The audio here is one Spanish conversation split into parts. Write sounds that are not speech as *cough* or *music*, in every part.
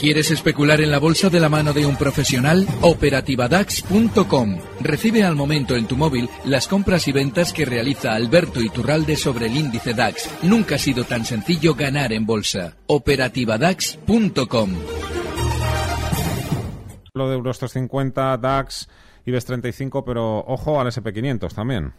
¿Quieres especular en la bolsa de la mano de un profesional? Operativadax.com. Recibe al momento en tu móvil las compras y ventas que realiza Alberto Iturralde sobre el índice DAX. Nunca ha sido tan sencillo ganar en bolsa. Operativadax.com. Lo de Euros 350, DAX, IBEX 35, pero ojo al SP500 también.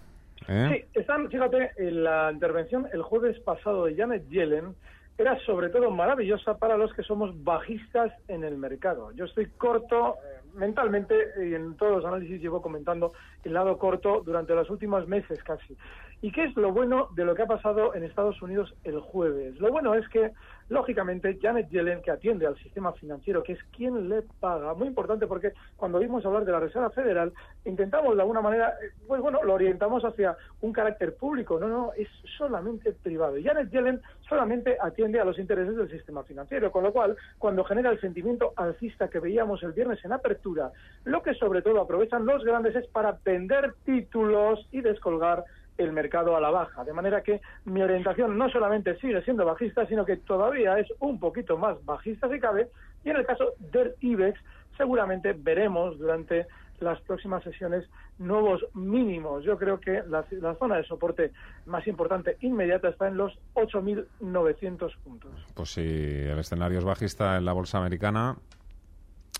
¿eh? Sí, están, fíjate, en la intervención el jueves pasado de Janet Yellen era sobre todo maravillosa para los que somos bajistas en el mercado. Yo estoy corto eh, mentalmente y en todos los análisis llevo comentando el lado corto durante los últimos meses casi. ¿Y qué es lo bueno de lo que ha pasado en Estados Unidos el jueves? Lo bueno es que Lógicamente, Janet Yellen, que atiende al sistema financiero, que es quien le paga, muy importante porque cuando vimos hablar de la Reserva Federal, intentamos de alguna manera, eh, pues bueno, lo orientamos hacia un carácter público, no, no, es solamente privado. Janet Yellen solamente atiende a los intereses del sistema financiero, con lo cual, cuando genera el sentimiento alcista que veíamos el viernes en apertura, lo que sobre todo aprovechan los grandes es para vender títulos y descolgar el mercado a la baja. De manera que mi orientación no solamente sigue siendo bajista, sino que todavía es un poquito más bajista si cabe. Y en el caso del IBEX, seguramente veremos durante las próximas sesiones nuevos mínimos. Yo creo que la, la zona de soporte más importante inmediata está en los 8.900 puntos. Pues si el escenario es bajista en la bolsa americana,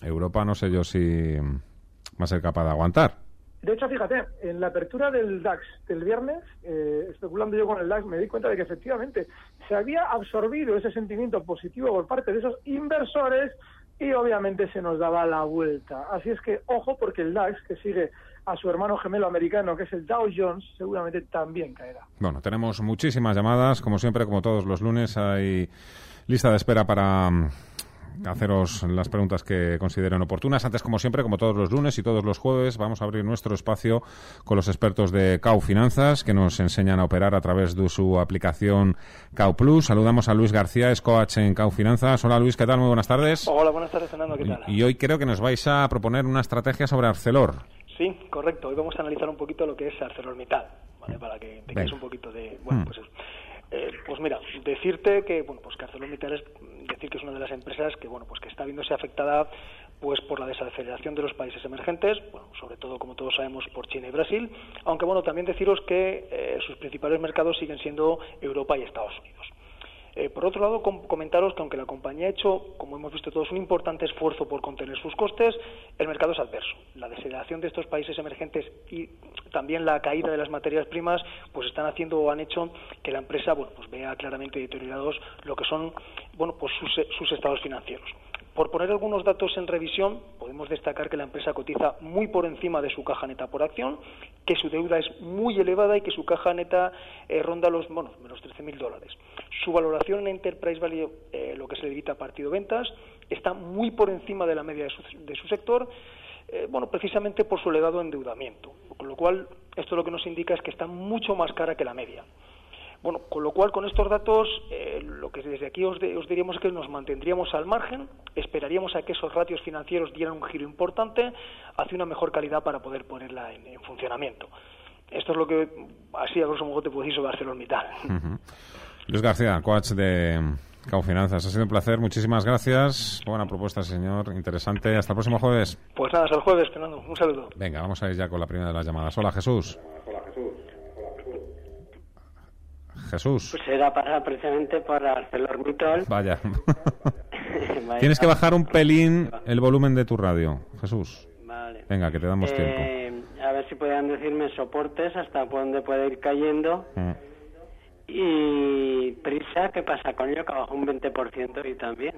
Europa no sé yo si va a ser capaz de aguantar. De hecho, fíjate, en la apertura del DAX del viernes, eh, especulando yo con el DAX, me di cuenta de que efectivamente se había absorbido ese sentimiento positivo por parte de esos inversores y obviamente se nos daba la vuelta. Así es que, ojo, porque el DAX, que sigue a su hermano gemelo americano, que es el Dow Jones, seguramente también caerá. Bueno, tenemos muchísimas llamadas, como siempre, como todos los lunes, hay lista de espera para haceros las preguntas que consideren oportunas. Antes, como siempre, como todos los lunes y todos los jueves, vamos a abrir nuestro espacio con los expertos de CAU Finanzas que nos enseñan a operar a través de su aplicación CAU Plus. Saludamos a Luis García, es coach en CAU Finanzas. Hola Luis, ¿qué tal? Muy buenas tardes. Hola, buenas tardes, Fernando, ¿qué tal? Y hoy creo que nos vais a proponer una estrategia sobre Arcelor. Sí, correcto. Hoy vamos a analizar un poquito lo que es ArcelorMittal, ¿vale? Para que tengáis un poquito de... Bueno, mm. pues eh, pues mira, decirte que bueno, pues que ArcelorMittal es decir que es una de las empresas que bueno, pues que está viéndose afectada pues por la desaceleración de los países emergentes, bueno, sobre todo como todos sabemos por China y Brasil, aunque bueno, también deciros que eh, sus principales mercados siguen siendo Europa y Estados Unidos. Eh, por otro lado, comentaros que aunque la compañía ha hecho, como hemos visto todos, un importante esfuerzo por contener sus costes, el mercado es adverso. La desaceleración de estos países emergentes y también la caída de las materias primas, pues están haciendo o han hecho que la empresa, bueno, pues vea claramente deteriorados lo que son, bueno, pues sus estados financieros. Por poner algunos datos en revisión, podemos destacar que la empresa cotiza muy por encima de su caja neta por acción, que su deuda es muy elevada y que su caja neta eh, ronda los, bueno, menos 13.000 dólares. Su valoración en Enterprise Value, eh, lo que se le evita a partido ventas, está muy por encima de la media de su, sector, eh, bueno, precisamente por su elevado endeudamiento. Con lo cual, esto lo que nos indica es que está mucho más cara que la media. Bueno, con lo cual, con estos datos, eh, lo que desde aquí os, diríamos es que nos mantendríamos al margen, esperaríamos a que esos ratios financieros dieran un giro importante hacia una mejor calidad para poder ponerla en, funcionamiento. Esto es lo que, así a grosso modo, te puedo decir sobre ArcelorMittal. Luis García, coach de Cao Finanzas. Ha sido un placer, muchísimas gracias. Buena propuesta, señor, interesante. Hasta el próximo jueves. Pues nada, hasta el jueves, Fernando. Un saludo. Venga, vamos a ir ya con la primera de las llamadas. Hola, Jesús. Jesús. Pues era para precisamente para ArcelorMittal. Vaya. *laughs* *laughs* Tienes que bajar un pelín el volumen de tu radio, Jesús. Vale. Venga, que te damos eh, tiempo. A ver si pueden decirme soportes hasta dónde puede ir cayendo. Mm. Y prisa, ¿qué pasa con ello? Que bajó un 20% y también.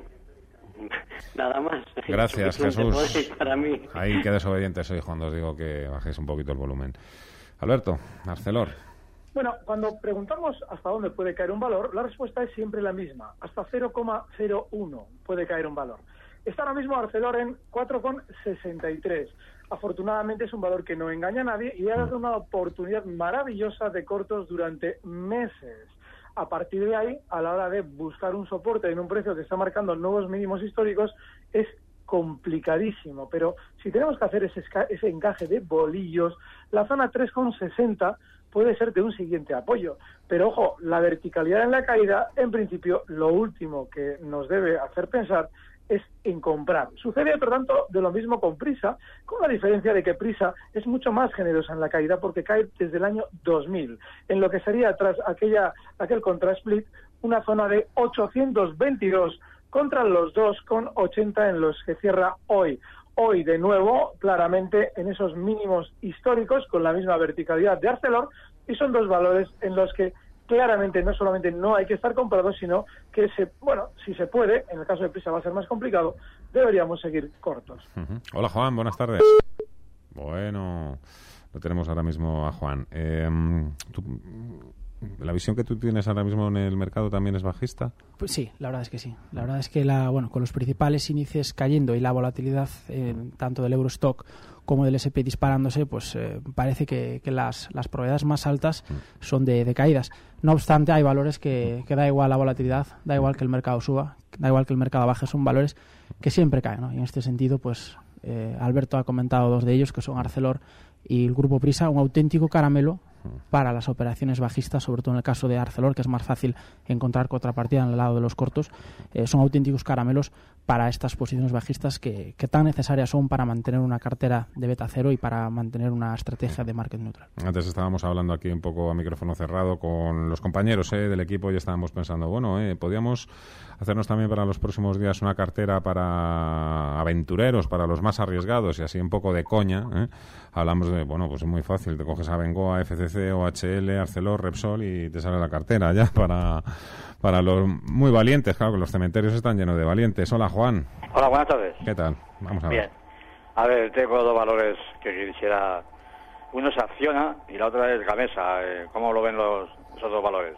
*laughs* Nada más. Gracias, Jesús. Para mí. Ahí que desobediente soy cuando os digo que bajéis un poquito el volumen. Alberto, Arcelor. Bueno, cuando preguntamos hasta dónde puede caer un valor, la respuesta es siempre la misma. Hasta 0,01 puede caer un valor. Está ahora mismo Arcelor en 4,63. Afortunadamente es un valor que no engaña a nadie y ha dado una oportunidad maravillosa de cortos durante meses. A partir de ahí, a la hora de buscar un soporte en un precio que está marcando nuevos mínimos históricos, es complicadísimo. Pero si tenemos que hacer ese, ese encaje de bolillos, la zona 3,60 puede ser de un siguiente apoyo. Pero ojo, la verticalidad en la caída, en principio, lo último que nos debe hacer pensar es en comprar. Sucede, por tanto, de lo mismo con Prisa, con la diferencia de que Prisa es mucho más generosa en la caída porque cae desde el año 2000, en lo que sería tras aquella, aquel contra-split una zona de 822 contra los 2,80 en los que cierra hoy. Hoy, de nuevo, claramente en esos mínimos históricos, con la misma verticalidad de Arcelor, y son dos valores en los que claramente no solamente no hay que estar comprados, sino que, se, bueno, si se puede, en el caso de Prisa va a ser más complicado, deberíamos seguir cortos. Hola Juan, buenas tardes. Bueno, lo tenemos ahora mismo a Juan. Eh, ¿La visión que tú tienes ahora mismo en el mercado también es bajista? Pues sí, la verdad es que sí. La verdad es que la, bueno, con los principales índices cayendo y la volatilidad eh, tanto del Eurostock como del SP disparándose, pues eh, parece que, las, las probabilidades más altas mm. son de, caídas. No obstante, hay valores que, que, da igual la volatilidad, da igual que el mercado suba, da igual que el mercado baje, son valores que siempre caen. ¿no? Y en este sentido, pues eh, Alberto ha comentado dos de ellos, que son Arcelor y el Grupo Prisa, un auténtico caramelo para las operaciones bajistas, sobre todo en el caso de Arcelor, que es más fácil encontrar contrapartida en el lado de los cortos, eh, son auténticos caramelos para estas posiciones bajistas que, tan necesarias son para mantener una cartera de beta cero y para mantener una estrategia de market neutral. Antes estábamos hablando aquí un poco a micrófono cerrado con los compañeros eh, del equipo y estábamos pensando, bueno, eh, podíamos hacernos también para los próximos días una cartera para aventureros, para los más arriesgados y así un poco de coña. ¿eh? Hablamos de, bueno, pues es muy fácil, te coges a Bengoa, FCC, OHL, Arcelor, Repsol y te sale la cartera ya *laughs* para, para los muy valientes. Claro que los cementerios están llenos de valientes. Hola, Juan. Hola, buenas tardes. ¿Qué tal? Vamos a ver. Bien. A ver, tengo dos valores que quisiera. Uno es Acciona y la otra es Gamesa. Eh, ¿Cómo lo ven los, esos dos valores?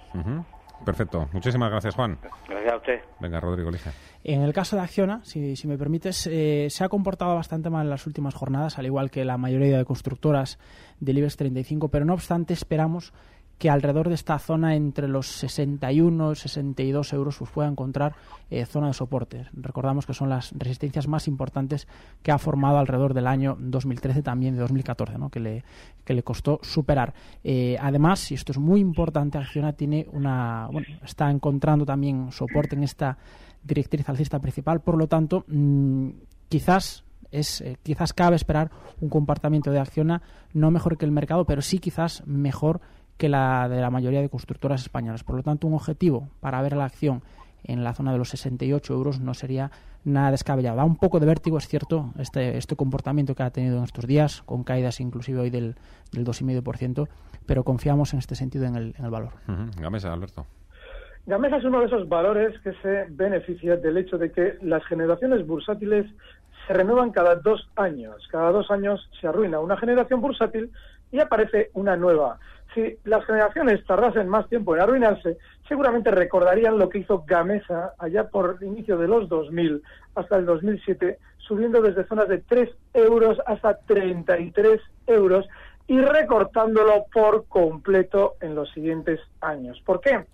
Perfecto. Muchísimas gracias, Juan. Gracias a usted. Venga, Rodrigo, elige. En el caso de Acciona, si, me permites, eh, se ha comportado bastante mal en las últimas jornadas, al igual que la mayoría de constructoras del IBEX 35, pero no obstante esperamos que alrededor de esta zona entre los 61 y 62 euros pues pueda encontrar eh, zona de soporte. Recordamos que son las resistencias más importantes que ha formado alrededor del año 2013, también de 2014, ¿no? que, le, que le costó superar. Eh, además, y esto es muy importante, Acciona tiene una, bueno, está encontrando también soporte en esta directriz alcista principal, por lo tanto, mm, quizás es eh, quizás cabe esperar un comportamiento de Acciona no mejor que el mercado, pero sí quizás mejor que la de la mayoría de constructoras españolas. Por lo tanto, un objetivo para ver la acción en la zona de los 68 euros no sería nada descabellado. Da un poco de vértigo, es cierto, este, este comportamiento que ha tenido en estos días, con caídas inclusive hoy del, del 2,5%, pero confiamos en este sentido en el, en el valor. Gamesa, Alberto. Gamesa es uno de esos valores que se beneficia del hecho de que las generaciones bursátiles se renuevan cada dos años. Cada dos años se arruina una generación bursátil y aparece una nueva si las generaciones tardasen más tiempo en arruinarse, seguramente recordarían lo que hizo Gamesa allá por el inicio de los 2000 hasta el 2007, subiendo desde zonas de 3 euros hasta 33 euros y recortándolo por completo en los siguientes años. ¿Por qué?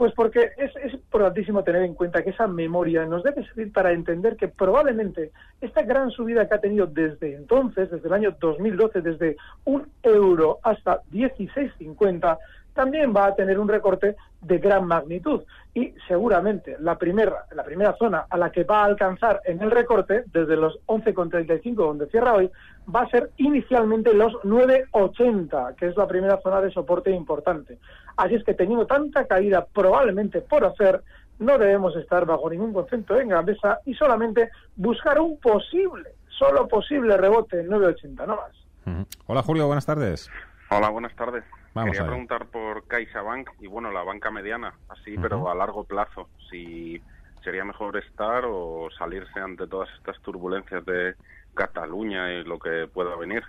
Pues porque es, es, importantísimo tener en cuenta que esa memoria nos debe servir para entender que probablemente esta gran subida que ha tenido desde entonces, desde el año 2012, desde un euro hasta 16,50, también va a tener un recorte de gran magnitud y seguramente la primera, la primera zona a la que va a alcanzar en el recorte, desde los 11,35 donde cierra hoy, va a ser inicialmente los 9,80, que es la primera zona de soporte importante. Así es que teniendo tanta caída probablemente por hacer, no debemos estar bajo ningún concepto en grandeza y solamente buscar un posible, solo posible rebote en 9,80, no más. Hola Julio, buenas tardes. Hola, buenas tardes. Quería preguntar por CaixaBank y bueno, la banca mediana, así, pero a largo plazo. Si sería mejor estar o salirse ante todas estas turbulencias de Cataluña y lo que pueda venir.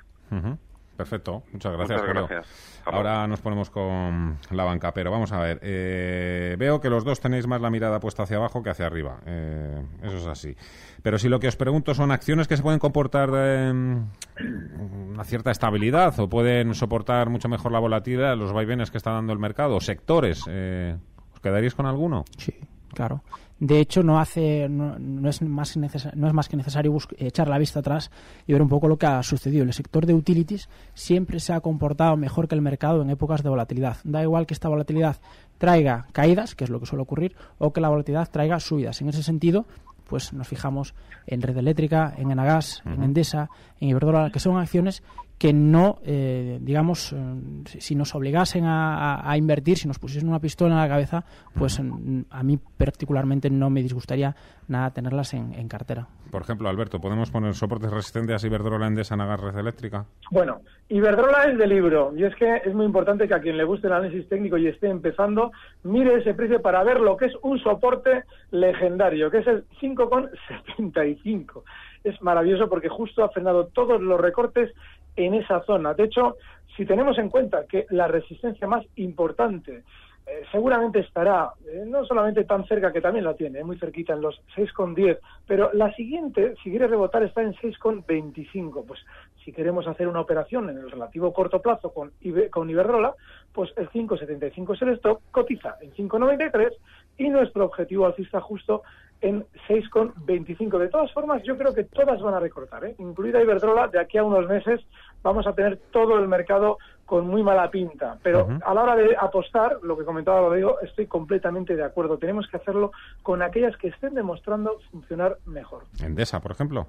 Perfecto, muchas gracias. Ahora nos ponemos con la banca, pero vamos a ver. Eh, veo que los dos tenéis más la mirada puesta hacia abajo que hacia arriba. Eh, eso es así. Pero si lo que os pregunto son acciones que se pueden comportar de una cierta estabilidad o pueden soportar mucho mejor la volatilidad, los vaivenes que está dando el mercado, sectores, eh, ¿os quedaríais con alguno? Sí, claro. De hecho, no hace, no, es más no es más que necesario echar la vista atrás y ver un poco lo que ha sucedido. El sector de utilities siempre se ha comportado mejor que el mercado en épocas de volatilidad. Da igual que esta volatilidad traiga caídas, que es lo que suele ocurrir, o que la volatilidad traiga subidas. En ese sentido, pues nos fijamos en Red Eléctrica, en Enagas, en Endesa, en Iberdrola, que son acciones que no, eh, digamos, eh, si nos obligasen a, invertir, si nos pusiesen una pistola en la cabeza, pues a mí particularmente no me disgustaría nada tenerlas en, cartera. Por ejemplo, Alberto, ¿podemos poner soportes resistentes a Iberdrola en Desanagar Red Eléctrica? Bueno, Iberdrola es de libro y es que es muy importante que a quien le guste el análisis técnico y esté empezando, mire ese precio para ver lo que es un soporte legendario, que es el 5,75 es maravilloso porque justo ha frenado todos los recortes en esa zona. De hecho, si tenemos en cuenta que la resistencia más importante eh, seguramente estará eh, no solamente tan cerca que también la tiene, muy cerquita en los 6,10, pero la siguiente, si quiere rebotar, está en 6,25. Pues si queremos hacer una operación en el relativo corto plazo con, con Iberdrola, pues el 5,75 es el stop, cotiza en 5,93 y nuestro objetivo alcista justo en 6,25. De todas formas, yo creo que todas van a recortar, ¿eh? incluida Iberdrola, de aquí a unos meses vamos a tener todo el mercado con muy mala pinta. Pero a la hora de apostar, lo que comentaba Rodrigo, estoy completamente de acuerdo. Tenemos que hacerlo con aquellas que estén demostrando funcionar mejor. Endesa, por ejemplo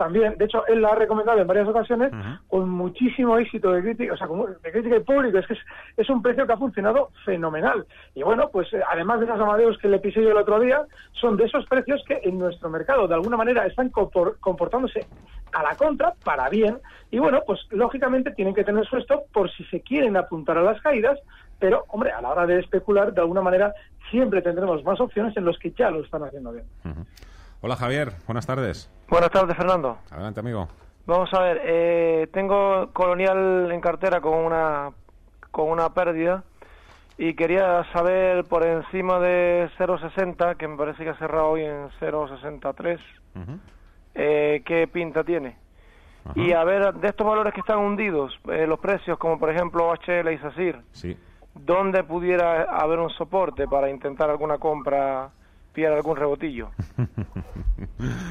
también, de hecho, él la ha recomendado en varias ocasiones con muchísimo éxito de crítica, o sea, de crítica y público, es que es, un precio que ha funcionado fenomenal. Y bueno, pues eh, además de esos amadeos que le pisé yo el otro día, son de esos precios que en nuestro mercado de alguna manera están comportándose a la contra para bien. Y bueno, pues lógicamente tienen que tener su stop por si se quieren apuntar a las caídas, pero hombre, a la hora de especular, de alguna manera siempre tendremos más opciones en los que ya lo están haciendo bien. Hola Javier, buenas tardes. Buenas tardes Fernando. Adelante amigo. Vamos a ver, eh, tengo Colonial en cartera con una con una pérdida y quería saber por encima de 0,60, que me parece que ha cerrado hoy en 0,63, eh, qué pinta tiene. Y a ver, de estos valores que están hundidos, eh, los precios como por ejemplo HL y SACIR, sí. ¿dónde pudiera haber un soporte para intentar alguna compra pierde algún rebotillo.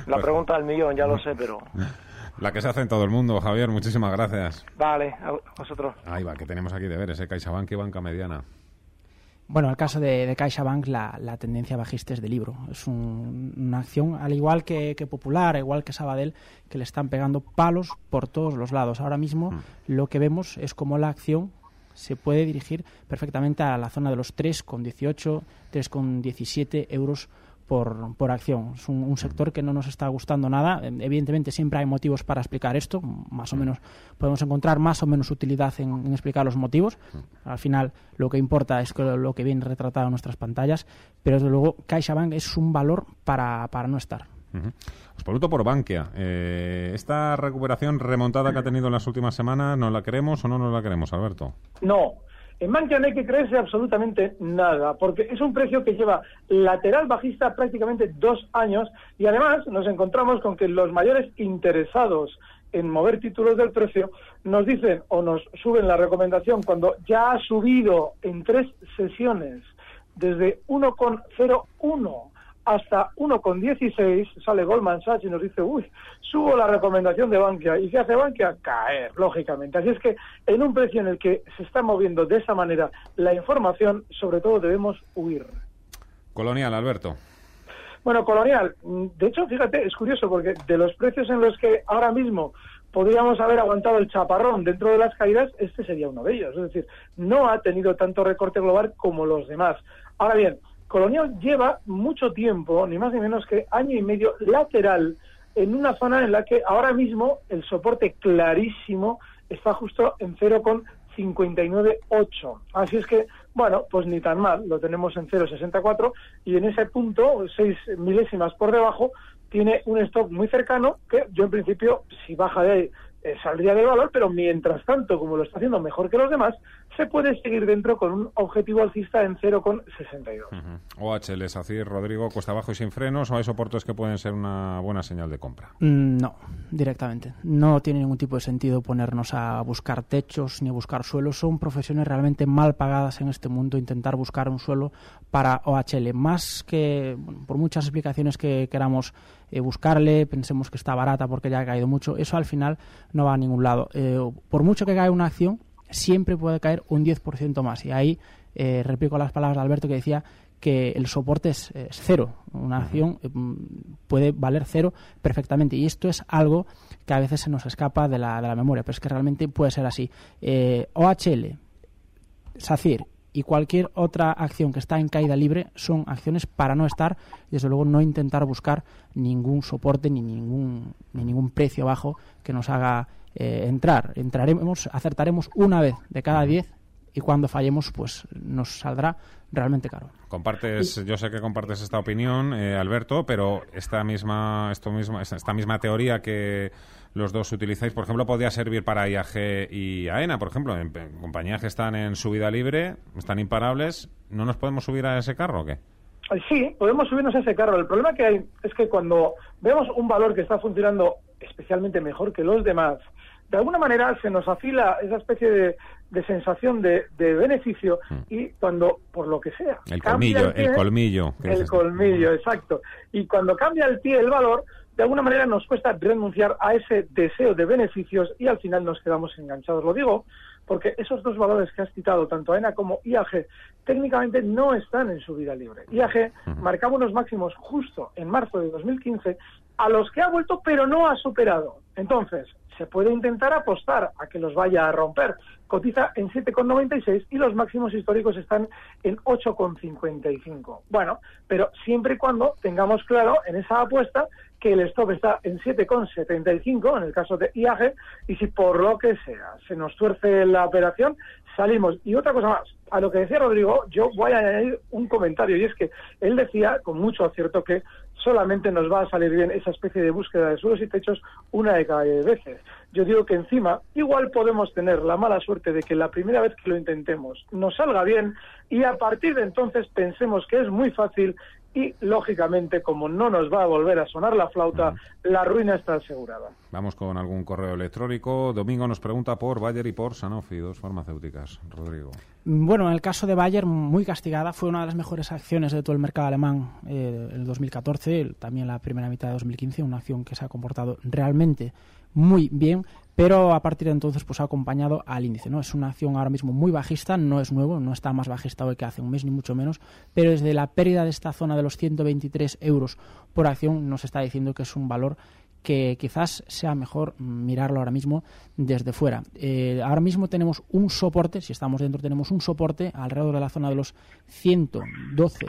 La pues pregunta del millón, ya lo sé, pero... La que se hace en todo el mundo, Javier, muchísimas gracias. Vale, a vosotros. Ahí va, que tenemos aquí de ver ese CaixaBank y banca mediana. Bueno, el caso de, de CaixaBank, la, la, tendencia bajista es de libro. Es una acción, al igual que, Popular, igual que Sabadell, que le están pegando palos por todos los lados. Ahora mismo mm. lo que vemos es como la acción se puede dirigir perfectamente a la zona de los 3,18, 3,17 euros por, por, acción. Es un, sector que no nos está gustando nada. Evidentemente siempre hay motivos para explicar esto. Más o menos podemos encontrar más o menos utilidad en, explicar los motivos. Al final lo que importa es lo que viene retratado en nuestras pantallas. Pero desde luego CaixaBank es un valor para, para no estar. Os pregunto por Bankia. Eh, ¿Esta recuperación remontada que ha tenido en las últimas semanas, ¿nos la queremos o no nos la queremos, Alberto? No. En Bankia no hay que creerse absolutamente nada, porque es un precio que lleva lateral bajista prácticamente dos años y además nos encontramos con que los mayores interesados en mover títulos del precio nos dicen o nos suben la recomendación cuando ya ha subido en tres sesiones desde 1,01 hasta 1,16 sale Goldman Sachs y nos dice, uy, subo la recomendación de Bankia. ¿Y qué hace Bankia? Caer, lógicamente. Así es que en un precio en el que se está moviendo de esa manera la información, sobre todo debemos huir. Colonial, Alberto. Bueno, Colonial, de hecho, fíjate, es curioso porque de los precios en los que ahora mismo podríamos haber aguantado el chaparrón dentro de las caídas, este sería uno de ellos. Es decir, no ha tenido tanto recorte global como los demás. Ahora bien, Colonial lleva mucho tiempo, ni más ni menos que año y medio lateral, en una zona en la que ahora mismo el soporte clarísimo está justo en 0,598. Así es que, bueno, pues ni tan mal, lo tenemos en 0,64 y en ese punto, seis milésimas por debajo, tiene un stop muy cercano que yo en principio, si baja de ahí, eh, saldría de valor, pero mientras tanto, como lo está haciendo mejor que los demás, se puede seguir dentro con un objetivo alcista en 0,62. Uh OHL, es decir, Rodrigo, cuesta abajo y sin frenos, o hay soportes que pueden ser una buena señal de compra? Mm, no, directamente. No tiene ningún tipo de sentido ponernos a buscar techos ni a buscar suelos. Son profesiones realmente mal pagadas en este mundo intentar buscar un suelo para OHL. Más que, por muchas explicaciones que queramos eh, buscarle, pensemos que está barata porque ya ha caído mucho, eso al final no va a ningún lado. Eh, por mucho que caiga una acción, siempre puede caer un 10% más. Y ahí eh, replico las palabras de Alberto que decía que el soporte es, cero. Una acción mm, puede valer cero perfectamente. Y esto es algo que a veces se nos escapa de la, de la memoria, pero es que realmente puede ser así. Eh, OHL, SACIR y cualquier otra acción que está en caída libre son acciones para no estar y desde luego no intentar buscar ningún soporte ni ningún, ni ningún precio bajo que nos haga eh, entrar. Entraremos, acertaremos una vez de cada diez y cuando fallemos pues nos saldrá realmente caro. Compartes, yo sé que compartes esta opinión, eh, Alberto, pero esta misma, esto mismo, esta misma teoría que los dos utilizáis, por ejemplo, podría servir para IAG y AENA, por ejemplo, en, compañías que están en subida libre, están imparables, ¿no nos podemos subir a ese carro o qué? Sí, podemos subirnos a ese carro. El problema que hay es que cuando vemos un valor que está funcionando especialmente mejor que los demás, de alguna manera se nos afila esa especie de, sensación de, beneficio mm. y cuando, por lo que sea, el colmillo, el, colmillo. El colmillo, exacto. Y cuando cambia el pie el valor, de alguna manera nos cuesta renunciar a ese deseo de beneficios y al final nos quedamos enganchados. Lo digo porque esos dos valores que has citado, tanto AENA como IAG, técnicamente no están en su vida libre. IAG marcaba unos máximos justo en marzo de 2015 a los que ha vuelto pero no ha superado. Entonces, se puede intentar apostar a que los vaya a romper. Cotiza en 7,96 y los máximos históricos están en 8,55. Bueno, pero siempre y cuando tengamos claro en esa apuesta que el stop está en 7,75 en el caso de IAG y si por lo que sea se nos tuerce la operación, salimos. Y otra cosa más, a lo que decía Rodrigo, yo voy a añadir un comentario y es que él decía con mucho acierto que solamente nos va a salir bien esa especie de búsqueda de suelos y techos una de cada diez veces. Yo digo que encima igual podemos tener la mala suerte de que la primera vez que lo intentemos nos salga bien y a partir de entonces pensemos que es muy fácil y lógicamente como no nos va a volver a sonar la flauta, la ruina está asegurada. Vamos con algún correo electrónico. Domingo nos pregunta por Bayer y por Sanofi, dos farmacéuticas. Rodrigo. Bueno, en el caso de Bayer, muy castigada, fue una de las mejores acciones de todo el mercado alemán eh, el 2014, también la primera mitad de 2015, una acción que se ha comportado realmente muy bien, pero a partir de entonces pues ha acompañado al índice. ¿no? Es una acción ahora mismo muy bajista, no es nuevo, no está más bajista hoy que hace un mes ni mucho menos, pero desde la pérdida de esta zona de los 123 euros por acción nos está diciendo que es un valor que quizás sea mejor mirarlo ahora mismo desde fuera. Eh, ahora mismo tenemos un soporte, si estamos dentro tenemos un soporte alrededor de la zona de los 112,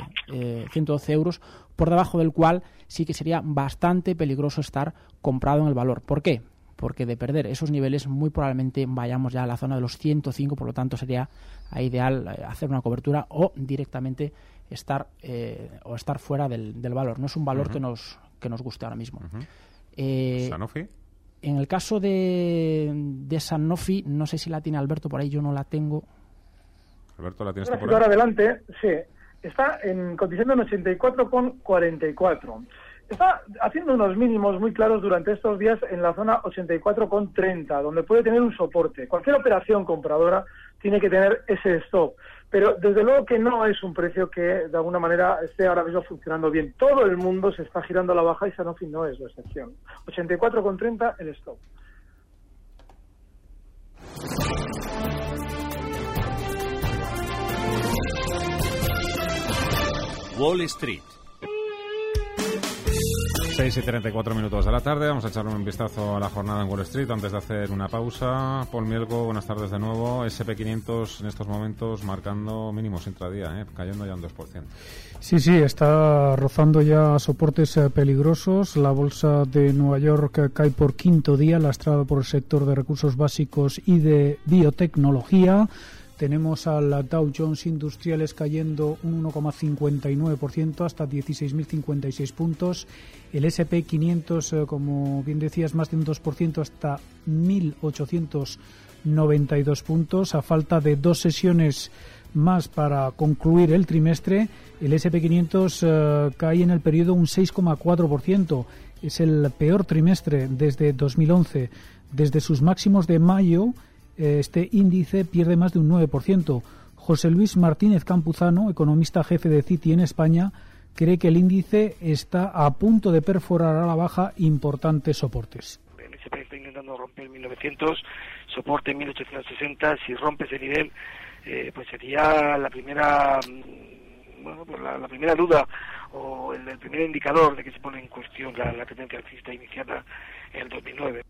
112 eh, euros, por debajo del cual sí que sería bastante peligroso estar comprado en el valor. ¿Por qué? Porque de perder esos niveles muy probablemente vayamos ya a la zona de los 105, por lo tanto sería ideal eh, hacer una cobertura o directamente estar eh, o estar fuera del, valor. No es un valor que nos que nos guste ahora mismo. Eh, ¿Sanofi? En el caso de, de Sanofi, no sé si la tiene Alberto por ahí, yo no la tengo. Alberto, ¿la tienes por ahí? Ahora adelante, sí. Está en cotizando en 84,44. Está haciendo unos mínimos muy claros durante estos días en la zona 84,30, donde puede tener un soporte. Cualquier operación compradora tiene que tener ese stop. Pero desde luego que no es un precio que de alguna manera esté ahora mismo funcionando bien. Todo el mundo se está girando a la baja y Sanofi no es la excepción. 84,30 el stop. Wall Street 6 y 34 minutos de la tarde. Vamos a echar un vistazo a la jornada en Wall Street antes de hacer una pausa. Paul Mielgo, buenas tardes de nuevo. SP500 en estos momentos marcando mínimos intradía, ¿eh? cayendo ya un 2%. Sí, sí, está rozando ya soportes eh, peligrosos. La bolsa de Nueva York cae por quinto día, lastrada por el sector de recursos básicos y de biotecnología. Tenemos al Dow Jones Industriales cayendo un 1,59% hasta 16.056 puntos. El SP 500, eh, como bien decías, más de un 2% hasta 1.892 puntos. A falta de dos sesiones más para concluir el trimestre, el SP 500 eh, cae en el periodo un 6,4%. Es el peor trimestre desde 2011. Desde sus máximos de mayo, este índice pierde más de un 9%. José Luis Martínez Campuzano, economista jefe de Citi en España, cree que el índice está a punto de perforar a la baja importantes soportes. El SP está intentando romper 1900, soporte 1860. Si rompe ese nivel, eh, pues sería la primera bueno, pues la, primera duda o el, primer indicador de que se pone en cuestión la, la tendencia alcista iniciada en el 2009.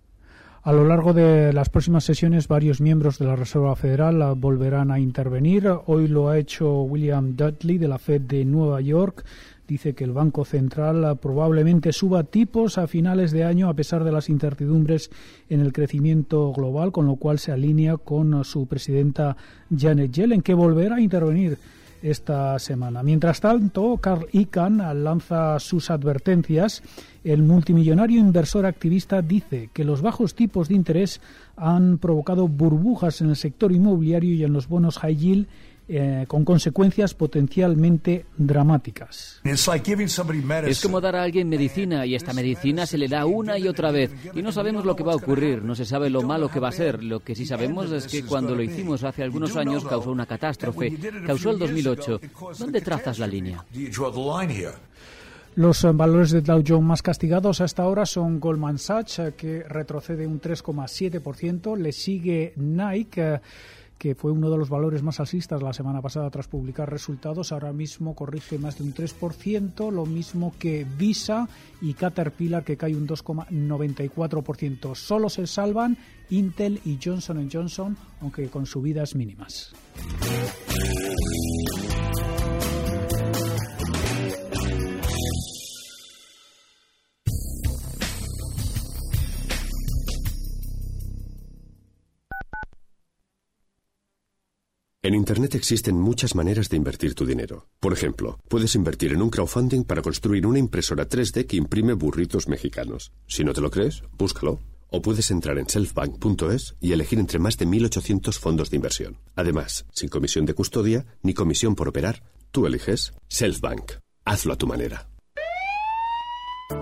A lo largo de las próximas sesiones, varios miembros de la Reserva Federal volverán a intervenir. Hoy lo ha hecho William Dudley de la Fed de Nueva York. Dice que el Banco Central probablemente suba tipos a finales de año a pesar de las incertidumbres en el crecimiento global, con lo cual se alinea con su presidenta Janet Yellen, que volverá a intervenir esta semana. Mientras tanto, Carl Icahn lanza sus advertencias. El multimillonario inversor activista dice que los bajos tipos de interés han provocado burbujas en el sector inmobiliario y en los bonos high yield eh, con consecuencias potencialmente dramáticas. Es como dar a alguien medicina y esta medicina se le da una y otra vez y no sabemos lo que va a ocurrir, no se sabe lo malo que va a ser. Lo que sí sabemos es que cuando lo hicimos hace algunos años causó una catástrofe, causó el 2008. ¿Dónde trazas la línea? Los eh, valores de Dow Jones más castigados hasta ahora son Goldman Sachs, eh, que retrocede un 3,7%, le sigue Nike que fue uno de los valores más alcistas la semana pasada tras publicar resultados, ahora mismo corrige más de un 3%, lo mismo que Visa y Caterpillar, que cae un 2,94%. Solo se salvan Intel y Johnson Johnson, aunque con subidas mínimas. En Internet existen muchas maneras de invertir tu dinero. Por ejemplo, puedes invertir en un crowdfunding para construir una impresora 3D que imprime burritos mexicanos. Si no te lo crees, búscalo. O puedes entrar en selfbank.es y elegir entre más de 1.800 fondos de inversión. Además, sin comisión de custodia ni comisión por operar, tú eliges Selfbank. Hazlo a tu manera.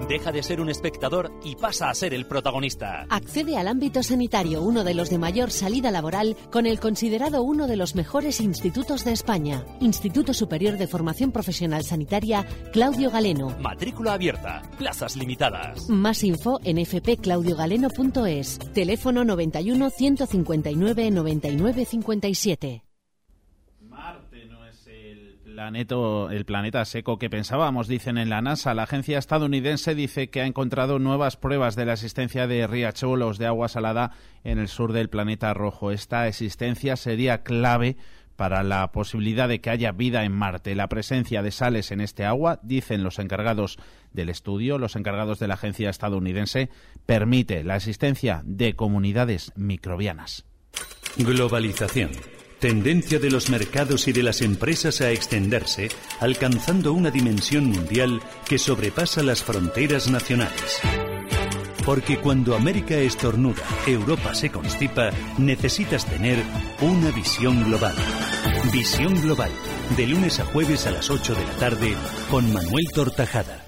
Deja de ser un espectador y pasa a ser el protagonista. Accede al ámbito sanitario, uno de los de mayor salida laboral, con el considerado uno de los mejores institutos de España. Instituto Superior de Formación Profesional Sanitaria, Claudio Galeno. Matrícula abierta, plazas limitadas. Más info en fpclaudiogaleno.es. Teléfono 91 159 99 57 el planeta seco que pensábamos, dicen en la NASA. La agencia estadounidense dice que ha encontrado nuevas pruebas de la existencia de riachuelos de agua salada en el sur del planeta rojo. Esta existencia sería clave para la posibilidad de que haya vida en Marte. La presencia de sales en este agua, dicen los encargados del estudio, los encargados de la agencia estadounidense, permite la existencia de comunidades microbianas. Globalización tendencia de los mercados y de las empresas a extenderse, alcanzando una dimensión mundial que sobrepasa las fronteras nacionales. Porque cuando América estornuda, Europa se constipa, necesitas tener una visión global. Visión global, de lunes a jueves a las 8 de la tarde, con Manuel Tortajada.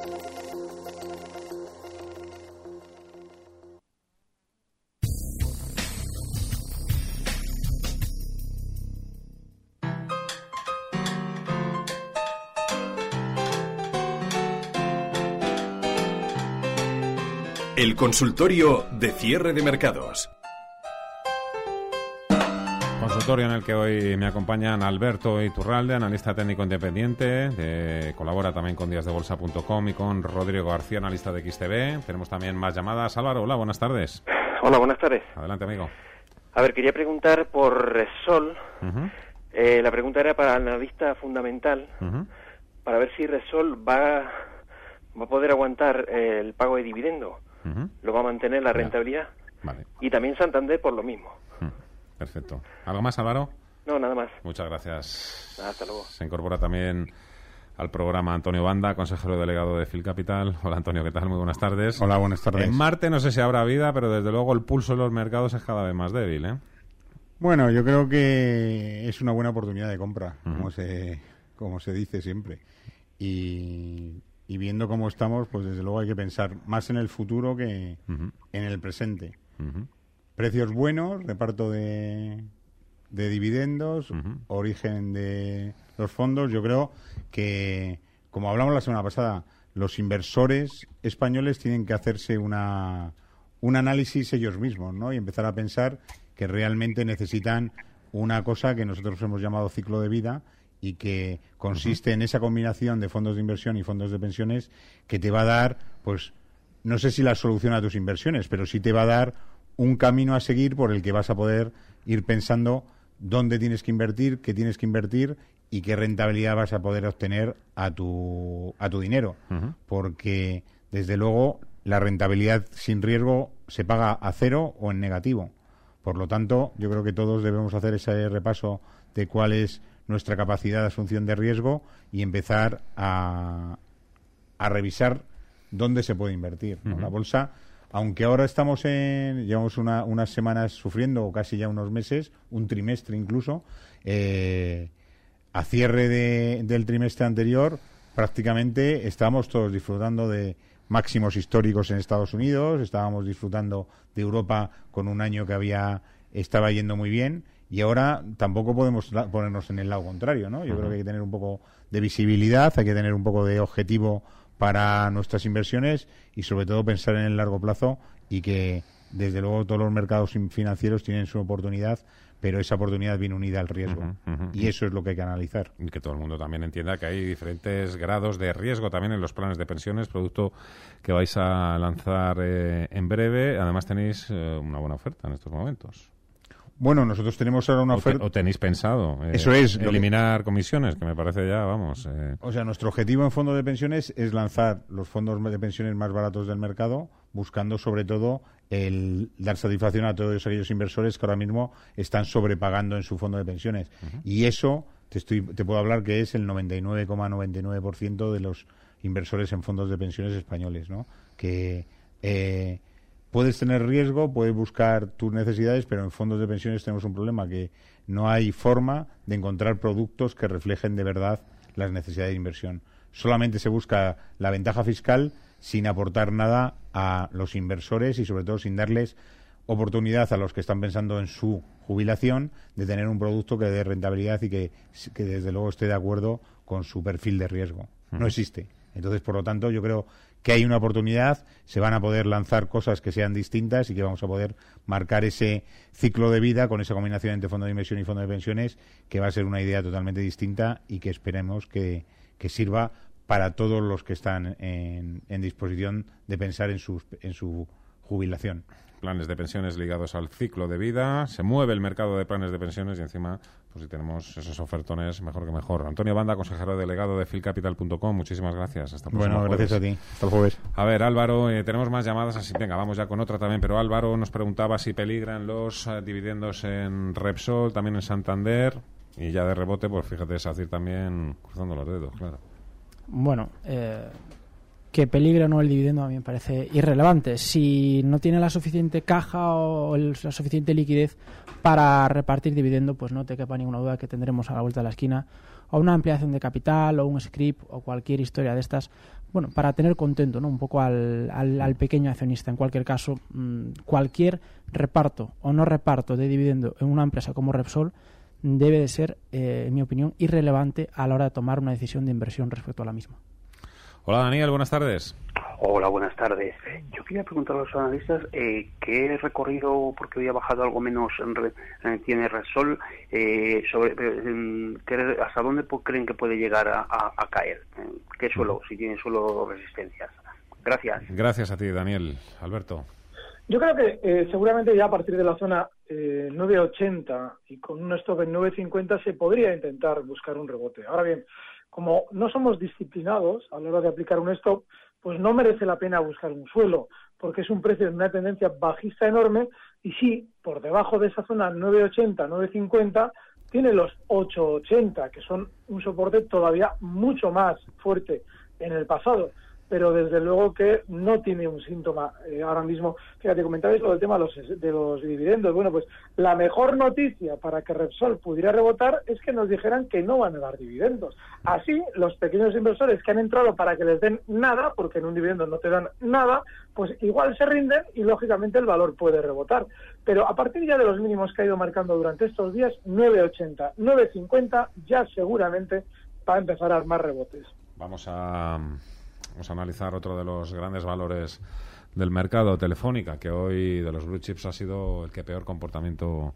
El consultorio de cierre de mercados. Consultorio en el que hoy me acompañan Alberto Iturralde, analista técnico independiente, colabora también con díasdebolsa.com y con Rodrigo García, analista de XTV. Tenemos también más llamadas. Álvaro, hola, buenas tardes. Hola, buenas tardes. Adelante, amigo. A ver, quería preguntar por Resol. Eh, la pregunta era para el analista fundamental, para ver si Resol va, va a poder aguantar el pago de dividendo lo va a mantener la rentabilidad. Y también Santander por lo mismo. Perfecto. ¿Algo más, Álvaro? No, nada más. Muchas gracias. hasta luego. Se incorpora también al programa Antonio Banda, consejero delegado de Phil Capital. Hola Antonio, ¿qué tal? Muy buenas tardes. Hola, buenas tardes. En Marte no sé si habrá vida, pero desde luego el pulso de los mercados es cada vez más débil, ¿eh? Bueno, yo creo que es una buena oportunidad de compra, como, se, como se dice siempre. Y y viendo cómo estamos, pues desde luego hay que pensar más en el futuro que en el presente. Precios buenos, reparto de, de dividendos, origen de los fondos, yo creo que, como hablamos la semana pasada, los inversores españoles tienen que hacerse una, un análisis ellos mismos, ¿no? Y empezar a pensar que realmente necesitan una cosa que nosotros hemos llamado ciclo de vida y que consiste en esa combinación de fondos de inversión y fondos de pensiones que te va a dar, pues, no sé si la solución a tus inversiones, pero sí te va a dar un camino a seguir por el que vas a poder ir pensando dónde tienes que invertir, qué tienes que invertir y qué rentabilidad vas a poder obtener a tu, a tu dinero. Porque, desde luego, la rentabilidad sin riesgo se paga a cero o en negativo. Por lo tanto, yo creo que todos debemos hacer ese repaso de cuál es nuestra capacidad de asunción de riesgo y empezar a, a revisar dónde se puede invertir. La bolsa, aunque ahora estamos en, llevamos unas semanas sufriendo, o casi ya unos meses, un trimestre incluso, eh, a cierre del trimestre anterior, prácticamente estábamos todos disfrutando de máximos históricos en Estados Unidos, estábamos disfrutando de Europa con un año que había estaba yendo muy bien y ahora tampoco podemos ponernos en el lado contrario, ¿no? Yo creo que hay que tener un poco de visibilidad, hay que tener un poco de objetivo para nuestras inversiones y sobre todo pensar en el largo plazo y que desde luego todos los mercados financieros tienen su oportunidad pero esa oportunidad viene unida al riesgo. Y eso es lo que hay que analizar. Y que todo el mundo también entienda que hay diferentes grados de riesgo también en los planes de pensiones, producto que vais a lanzar eh, en breve. Además tenéis eh, una buena oferta en estos momentos. Bueno, nosotros tenemos ahora una oferta. O, tenéis pensado. Eh, Eso es. Eliminar comisiones, que me parece ya, vamos. O sea, nuestro objetivo en fondo de pensiones es lanzar los fondos de pensiones más baratos del mercado, buscando sobre todo el dar satisfacción a todos aquellos inversores que ahora mismo están sobrepagando en su fondo de pensiones. Y eso te, estoy, te puedo hablar que es el 99,99% de los inversores en fondos de pensiones españoles, ¿no? Que eh, puedes tener riesgo, puedes buscar tus necesidades, pero en fondos de pensiones tenemos un problema que no hay forma de encontrar productos que reflejen de verdad las necesidades de inversión. Solamente se busca la ventaja fiscal sin aportar nada a los inversores y sobre todo sin darles oportunidad a los que están pensando en su jubilación de tener un producto que dé rentabilidad y que, desde luego esté de acuerdo con su perfil de riesgo. No existe. Entonces, por lo tanto, yo creo que hay una oportunidad, se van a poder lanzar cosas que sean distintas y que vamos a poder marcar ese ciclo de vida con esa combinación entre fondo de inversión y fondo de pensiones, que va a ser una idea totalmente distinta y que esperemos que, sirva para todos los que están en, disposición de pensar en su, en su jubilación. Planes de pensiones ligados al ciclo de vida. Se mueve el mercado de planes de pensiones y encima, pues si tenemos esos ofertones, mejor que mejor. Antonio Banda, consejero delegado de filcapital.com, muchísimas gracias. Hasta el Bueno, gracias a ti. Hasta el jueves. A ver, Álvaro, eh, tenemos más llamadas, así venga, vamos ya con otra también. Pero Álvaro nos preguntaba si peligran los eh, dividendos en Repsol, también en Santander. Y ya de rebote, pues fíjate, Sacir también cruzando los dedos, claro bueno, eh, que peligre o no el dividendo a mí me parece irrelevante. Si no tiene la suficiente caja o la suficiente liquidez para repartir dividendo, pues no te quepa ninguna duda que tendremos a la vuelta de la esquina o una ampliación de capital o un script o cualquier historia de estas, bueno, para tener contento ¿no? un poco al, al, pequeño accionista. En cualquier caso, mm, cualquier reparto o no reparto de dividendo en una empresa como Repsol debe de ser, eh, en mi opinión, irrelevante a la hora de tomar una decisión de inversión respecto a la misma. Hola Daniel, buenas tardes. Hola, buenas tardes. Yo quería preguntar a los analistas eh, qué recorrido, porque hoy ha bajado algo menos, en, tiene Resol, eh, sobre, hasta dónde creen que puede llegar a, caer, qué suelo, si tiene suelo resistencias. Gracias. Gracias a ti, Daniel. Alberto. Yo creo que eh, seguramente ya a partir de la zona eh, 9.80 y con un stop en 9.50 se podría intentar buscar un rebote. Ahora bien, como no somos disciplinados a la hora de aplicar un stop, pues no merece la pena buscar un suelo, porque es un precio de una tendencia bajista enorme y sí, por debajo de esa zona 9.80, 9.50, tiene los 8.80, que son un soporte todavía mucho más fuerte en el pasado. Pero desde luego que no tiene un síntoma eh, ahora mismo. Fíjate, comentabais lo del tema de los, de los dividendos. Bueno, pues la mejor noticia para que Repsol pudiera rebotar es que nos dijeran que no van a dar dividendos. Así, los pequeños inversores que han entrado para que les den nada, porque en un dividendo no te dan nada, pues igual se rinden y lógicamente el valor puede rebotar. Pero a partir ya de los mínimos que ha ido marcando durante estos días, 9,80, 9,50, ya seguramente va a empezar a armar rebotes. Vamos a Vamos a analizar otro de los grandes valores del mercado, Telefónica, que hoy de los blue chips ha sido el que peor comportamiento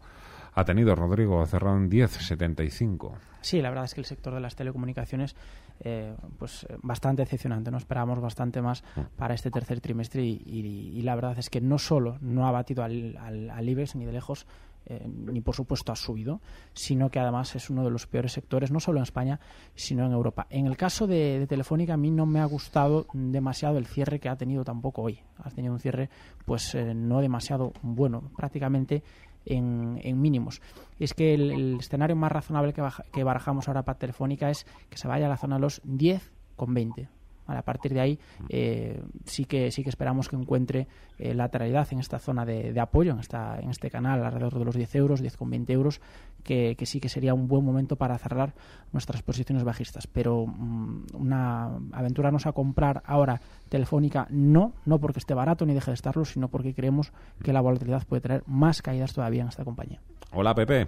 ha tenido. Rodrigo, ha cerrado en 10,75. Sí, la verdad es que el sector de las telecomunicaciones, eh, pues eh, bastante decepcionante. No esperábamos bastante más mm. para este tercer trimestre y, la verdad es que no solo no ha batido al, al, al IBEX ni de lejos, eh, ni por supuesto ha subido, sino que además es uno de los peores sectores, no solo en España, sino en Europa. En el caso de, Telefónica, a mí no me ha gustado demasiado el cierre que ha tenido tampoco hoy. Ha tenido un cierre, pues eh, no demasiado bueno, prácticamente en, mínimos. es que el, escenario más razonable que, que barajamos ahora para Telefónica es que se vaya a la zona de los 10 con 20 a partir de ahí eh, sí que sí que esperamos que encuentre eh, lateralidad en esta zona de, apoyo, en esta en este canal alrededor de los 10 euros, 10,20 euros, que, sí que sería un buen momento para cerrar nuestras posiciones bajistas. Pero mm, una aventurarnos a comprar ahora Telefónica no, no porque esté barato ni deje de estarlo, sino porque creemos que la volatilidad puede traer más caídas todavía en esta compañía. Hola Pepe.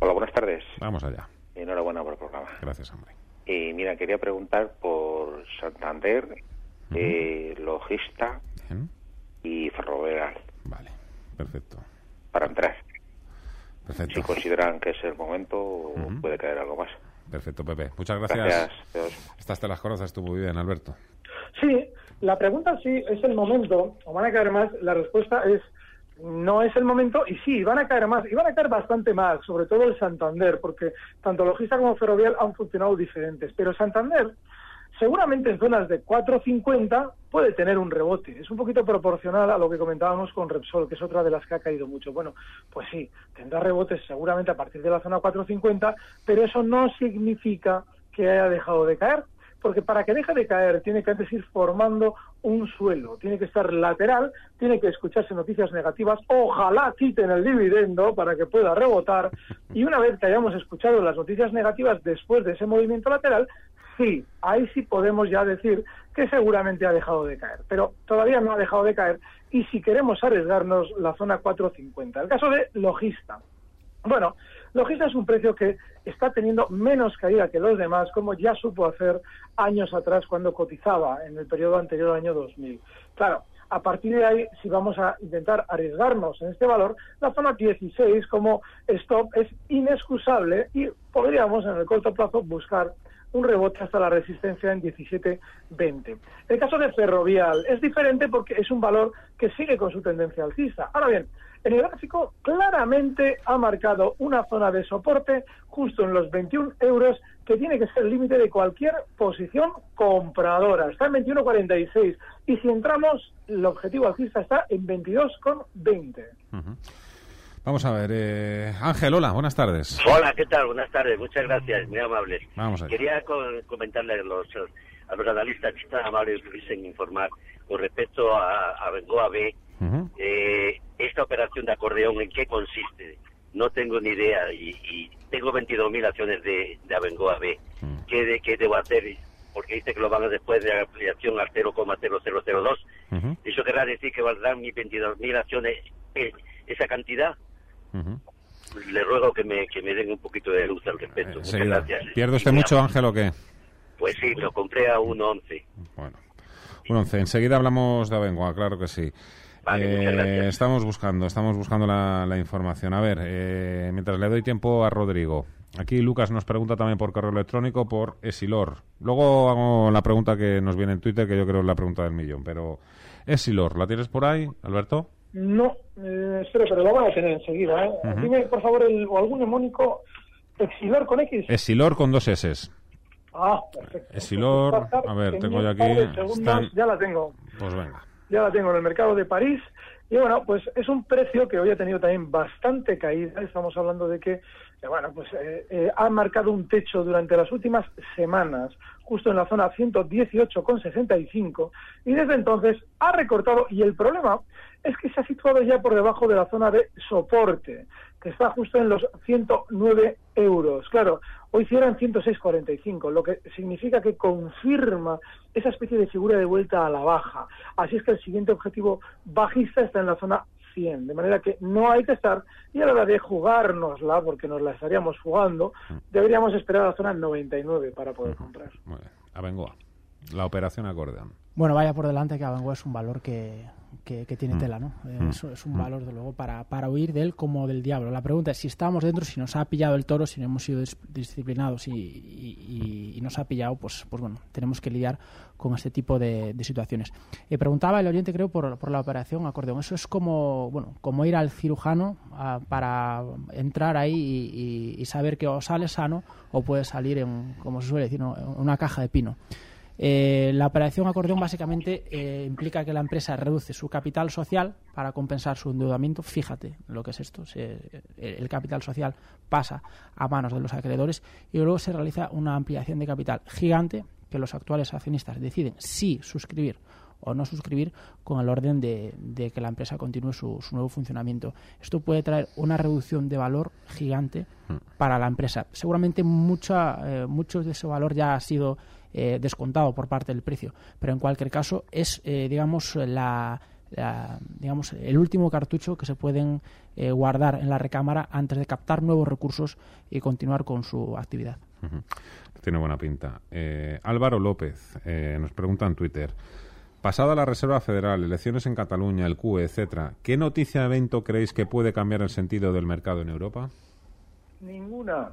Hola, buenas tardes. Vamos allá. Enhorabuena por el programa. Gracias, hombre. Y mira, quería preguntar por Santander, eh, Logista y Ferrovial. Vale, perfecto. Para entrar. Perfecto. Si consideran que es el momento, puede caer algo más. Perfecto, Pepe. Muchas gracias. Estas te las conoces tú muy bien, Alberto. Sí, la pregunta sí es el momento, o van a caer más, la respuesta es no es el momento y sí, van a caer más, y van a caer bastante más, sobre todo el Santander, porque tanto Logista como Ferrovial han funcionado diferentes, pero Santander seguramente en zonas de 4.50 puede tener un rebote. Es un poquito proporcional a lo que comentábamos con Repsol, que es otra de las que ha caído mucho. Bueno, pues sí, tendrá rebotes seguramente a partir de la zona 4.50, pero eso no significa que haya dejado de caer porque para que deje de caer tiene que antes ir formando un suelo, tiene que estar lateral, tiene que escucharse noticias negativas, ojalá quiten el dividendo para que pueda rebotar y una vez que hayamos escuchado las noticias negativas después de ese movimiento lateral, sí, ahí sí podemos ya decir que seguramente ha dejado de caer, pero todavía no ha dejado de caer y si queremos arriesgarnos la zona 450. El caso de Logista. Bueno, Logista es un precio que está teniendo menos caída que los demás, como ya supo hacer años atrás cuando cotizaba en el periodo anterior al año 2000. Claro, a partir de ahí, si vamos a intentar arriesgarnos en este valor, la zona 16 como stop es inexcusable y podríamos en el corto plazo buscar un rebote hasta la resistencia en 17.20. El caso de Ferrovial es diferente porque es un valor que sigue con su tendencia alcista. Ahora bien, en el gráfico claramente ha marcado una zona de soporte justo en los 21 euros que tiene que ser el límite de cualquier posición compradora. Está en 21,46 y si entramos, el objetivo alcista está en 22,20. Vamos a ver, eh, Ángel, hola, buenas tardes. Hola, ¿qué tal? Buenas tardes, muchas gracias, muy amables. Vamos Quería comentarle a los, a los analistas que están amables pudiesen informar con respecto a, a Bengoa B, eh, esta operación de acordeón, ¿en qué consiste? No tengo ni idea y, tengo 22.000 acciones de, de Abengoa B. ¿Qué, ¿Qué debo hacer? Porque dice que lo van a después de la ampliación al 0,0002. ¿Eso querrá decir que valdrán mis 22.000 acciones eh, esa cantidad? Le ruego que me, que me den un poquito de luz al respecto. Muchas gracias. ¿Pierde usted mucho, Ángel, o qué? Pues sí, lo compré a 1.11. Bueno. 1.11. Enseguida hablamos de Abengoa, claro que sí. Eh, estamos buscando, estamos buscando la, información. A ver, eh, mientras le doy tiempo a Rodrigo. Aquí Lucas nos pregunta también por correo electrónico por Esilor. Luego hago la pregunta que nos viene en Twitter, que yo creo es la pregunta del millón. Pero Esilor, ¿la tienes por ahí, Alberto? No, eh, espero, pero lo van a tener enseguida. ¿eh? Dime, por favor, el, o algún demónico. Exilor con X. Exilor con dos S. Ah, perfecto. Exilor, a ver, tengo ya aquí. Ya la tengo. Pues venga ya la tengo en el mercado de París Y bueno, pues es un precio que hoy ha tenido también bastante caída. Estamos hablando de que, bueno, pues eh, eh, ha marcado un techo durante las últimas semanas, justo en la zona 118,65, y desde entonces ha recortado. Y el problema es que se ha situado ya por debajo de la zona de soporte, que está justo en los 109 euros. Claro, hoy cierran 106,45, lo que significa que confirma esa especie de figura de vuelta a la baja. Así es que el siguiente objetivo bajista está en la zona 100, de manera que no hay que estar, y a la hora de jugárnosla, porque nos la estaríamos jugando, deberíamos esperar a la zona 99 para poder comprar. Muy bien. Abengoa, la operación acordeón. Bueno, vaya por delante que Abengoa es un valor que, que, tiene mm. tela, ¿no? Eh, mm. es, un mm. valor, de luego, para, para huir de él como del diablo. La pregunta es si estamos dentro, si nos ha pillado el toro, si no hemos sido disciplinados y, y, nos ha pillado, pues, pues bueno, tenemos que lidiar con este tipo de, situaciones. Eh, preguntaba el oyente, creo, por, por, la operación acordeón. Eso es como, bueno, como ir al cirujano para entrar ahí y, saber que o sale sano o puede salir en, como se suele decir, en una caja de pino. Eh, la operación acordeón básicamente eh, implica que la empresa reduce su capital social para compensar su endeudamiento. Fíjate lo que es esto. el capital social pasa a manos de los acreedores y luego se realiza una ampliación de capital gigante que los actuales accionistas deciden si suscribir o no suscribir con el orden de, que la empresa continúe su, nuevo funcionamiento. Esto puede traer una reducción de valor gigante hmm. para la empresa. Seguramente mucha, eh, mucho de ese valor ya ha sido eh, descontado por parte del precio. Pero en cualquier caso es, eh, digamos, la, digamos, el último cartucho que se pueden eh, guardar en la recámara antes de captar nuevos recursos y continuar con su actividad. Tiene buena pinta. Álvaro López nos pregunta en Twitter. Pasada la Reserva Federal, elecciones en Cataluña, el QE, etcétera, ¿qué noticia evento creéis que puede cambiar el sentido del mercado en Europa? Ninguna.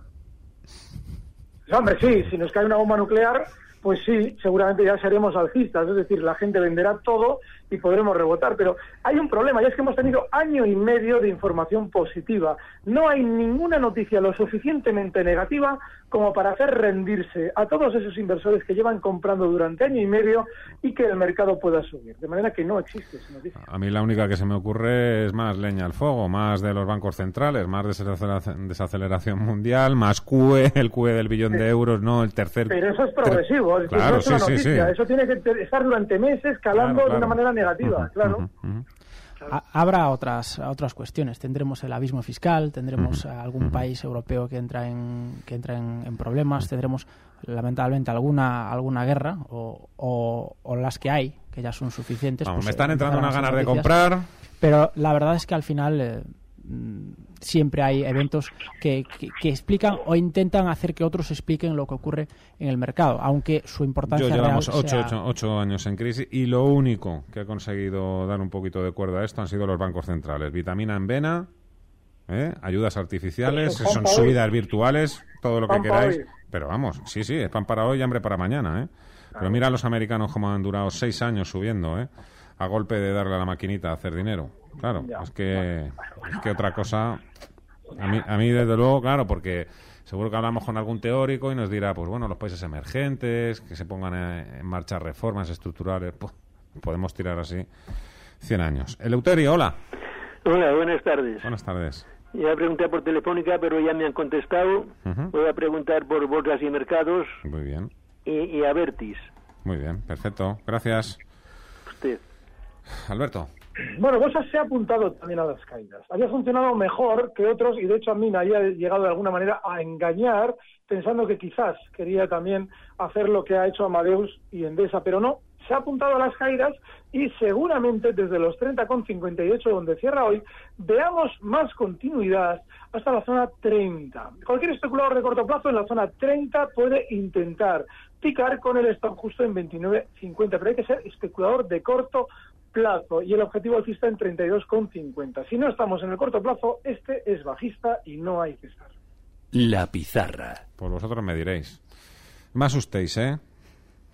hombre, sí, si nos cae una bomba nuclear, pues sí, seguramente ya seremos alcistas, es decir, la gente venderá todo y podremos rebotar. Pero hay un problema, y es que hemos tenido año y medio de información positiva. No hay ninguna noticia lo suficientemente negativa como para hacer rendirse a todos esos inversores que llevan comprando durante año y medio y que el mercado pueda subir. De manera que no existe esa noticia. A mí la única que se me ocurre es más leña al fuego, más de los bancos centrales, más desaceleración mundial, más QE, el QE del billón de euros, no el tercer. Pero eso es progresivo, es claro, no es una noticia. Eso tiene que estar durante meses calando de una manera negativa, claro. Habrá otras otras cuestiones. Tendremos el abismo fiscal, tendremos algún país europeo que entra en que entra en, problemas, tendremos lamentablemente alguna alguna guerra o, o, las que hay que ya son suficientes. Pues me están entrando unas ganas de comprar. Pero la verdad es que al final eh, Mm, siempre hay eventos que, que, explican o intentan hacer que otros expliquen lo que ocurre en el mercado, aunque su importancia Yo llevamos real ocho, años en crisis y lo único que ha conseguido dar un poquito de cuerda a esto han sido los bancos centrales. Vitamina en vena, ¿eh? ayudas artificiales, son subidas virtuales, todo lo que queráis. Pero vamos, sí, sí, es pan para hoy y hambre para mañana. ¿eh? Pero mira a los americanos como han durado seis años subiendo, ¿eh? a golpe de darle a la maquinita a hacer dinero. Claro, es, que, es que otra cosa, a mí, a mí desde luego, claro, porque seguro que hablamos con algún teórico y nos dirá, pues bueno, los países emergentes, que se pongan en marcha reformas estructurales, pues, podemos tirar así 100 años. Eleuterio, hola. Hola, buenas tardes. Buenas tardes. Ya pregunté por telefónica, pero ya me han contestado. Voy a preguntar por bolsas y mercados. Muy bien. Y, y a Vertis. Muy bien, perfecto. Gracias. Usted. Alberto. Bueno, Bolsa se ha apuntado también a las caídas. Había funcionado mejor que otros y de hecho a mí me había llegado de alguna manera a engañar pensando que quizás quería también hacer lo que ha hecho Amadeus y Endesa, pero no, se ha apuntado a las caídas y seguramente desde los 30,58 donde cierra hoy veamos más continuidad hasta la zona 30. Cualquier especulador de corto plazo en la zona 30 puede intentar picar con el stop justo en 29,50, pero hay que ser especulador de corto plazo y el objetivo alcista en 32,50. Si no estamos en el corto plazo, este es bajista y no hay que estar. La pizarra. Pues vosotros me diréis. Más ustéis, ¿eh?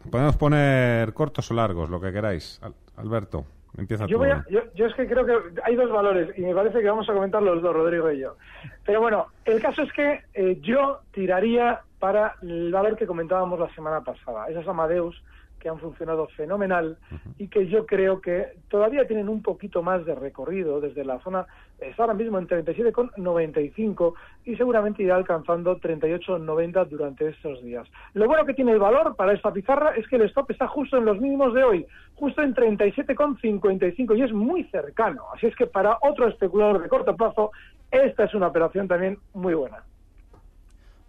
Podemos poner cortos o largos, lo que queráis. Alberto, empieza yo tú. yo, es que creo que hay dos valores y me parece que vamos a comentar los dos, Rodrigo y yo. Pero bueno, el caso es que eh, yo tiraría para el valor que comentábamos la semana pasada. Esa es Amadeus que han funcionado fenomenal y que yo creo que todavía tienen un poquito más de recorrido desde la zona, está ahora mismo en 37,95 y seguramente irá alcanzando 38,90 durante estos días. Lo bueno que tiene el valor para esta pizarra es que el stop está justo en los mínimos de hoy, justo en 37,55 y es muy cercano. Así es que para otro especulador de corto plazo, esta es una operación también muy buena.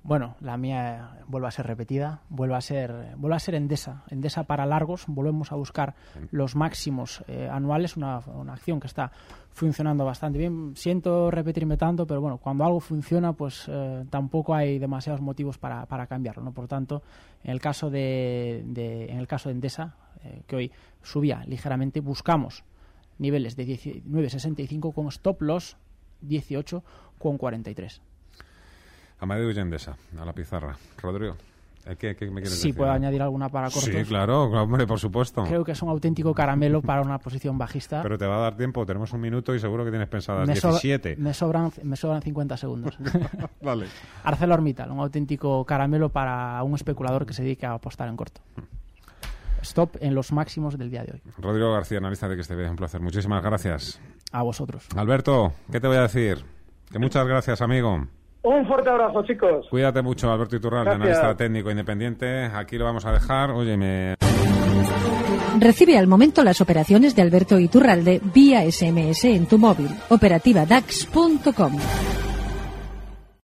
Bueno, la mía vuelve a ser repetida, vuelve a ser, vuelve a ser Endesa, Endesa para largos, volvemos a buscar los máximos eh, anuales, una, acción que está funcionando bastante bien. Siento repetirme tanto, pero bueno, cuando algo funciona, pues eh, tampoco hay demasiados motivos para, para, cambiarlo, ¿no? Por tanto, en el caso de, en el caso de Endesa, eh, que hoy subía ligeramente, buscamos niveles de 19.65 con stop loss 18,43. Amadeo Yendesa, a la pizarra. Rodrigo. ¿Qué, qué me quieres sí, puedo añadir alguna para cortos. Sí, claro, hombre, por supuesto. Creo que es un auténtico caramelo para una posición bajista. Pero te va a dar tiempo, tenemos un minuto y seguro que tienes pensadas 17. me, sobran, me sobran 50 segundos. *laughs* vale. ArcelorMittal, un auténtico caramelo para un especulador que se dedica a apostar en corto. Stop en los máximos del día de hoy. Rodrigo García, analista de que esté bien, un placer. Muchísimas gracias. A vosotros. Alberto, ¿qué te voy a decir? Que muchas gracias, amigo. Un fuerte abrazo, chicos. Cuídate mucho, Alberto Iturralde, analista técnico independiente. Aquí lo vamos a dejar. Oye, me... Recibe al momento las operaciones de Alberto Iturralde vía SMS en tu móvil. Operativa DAX.com.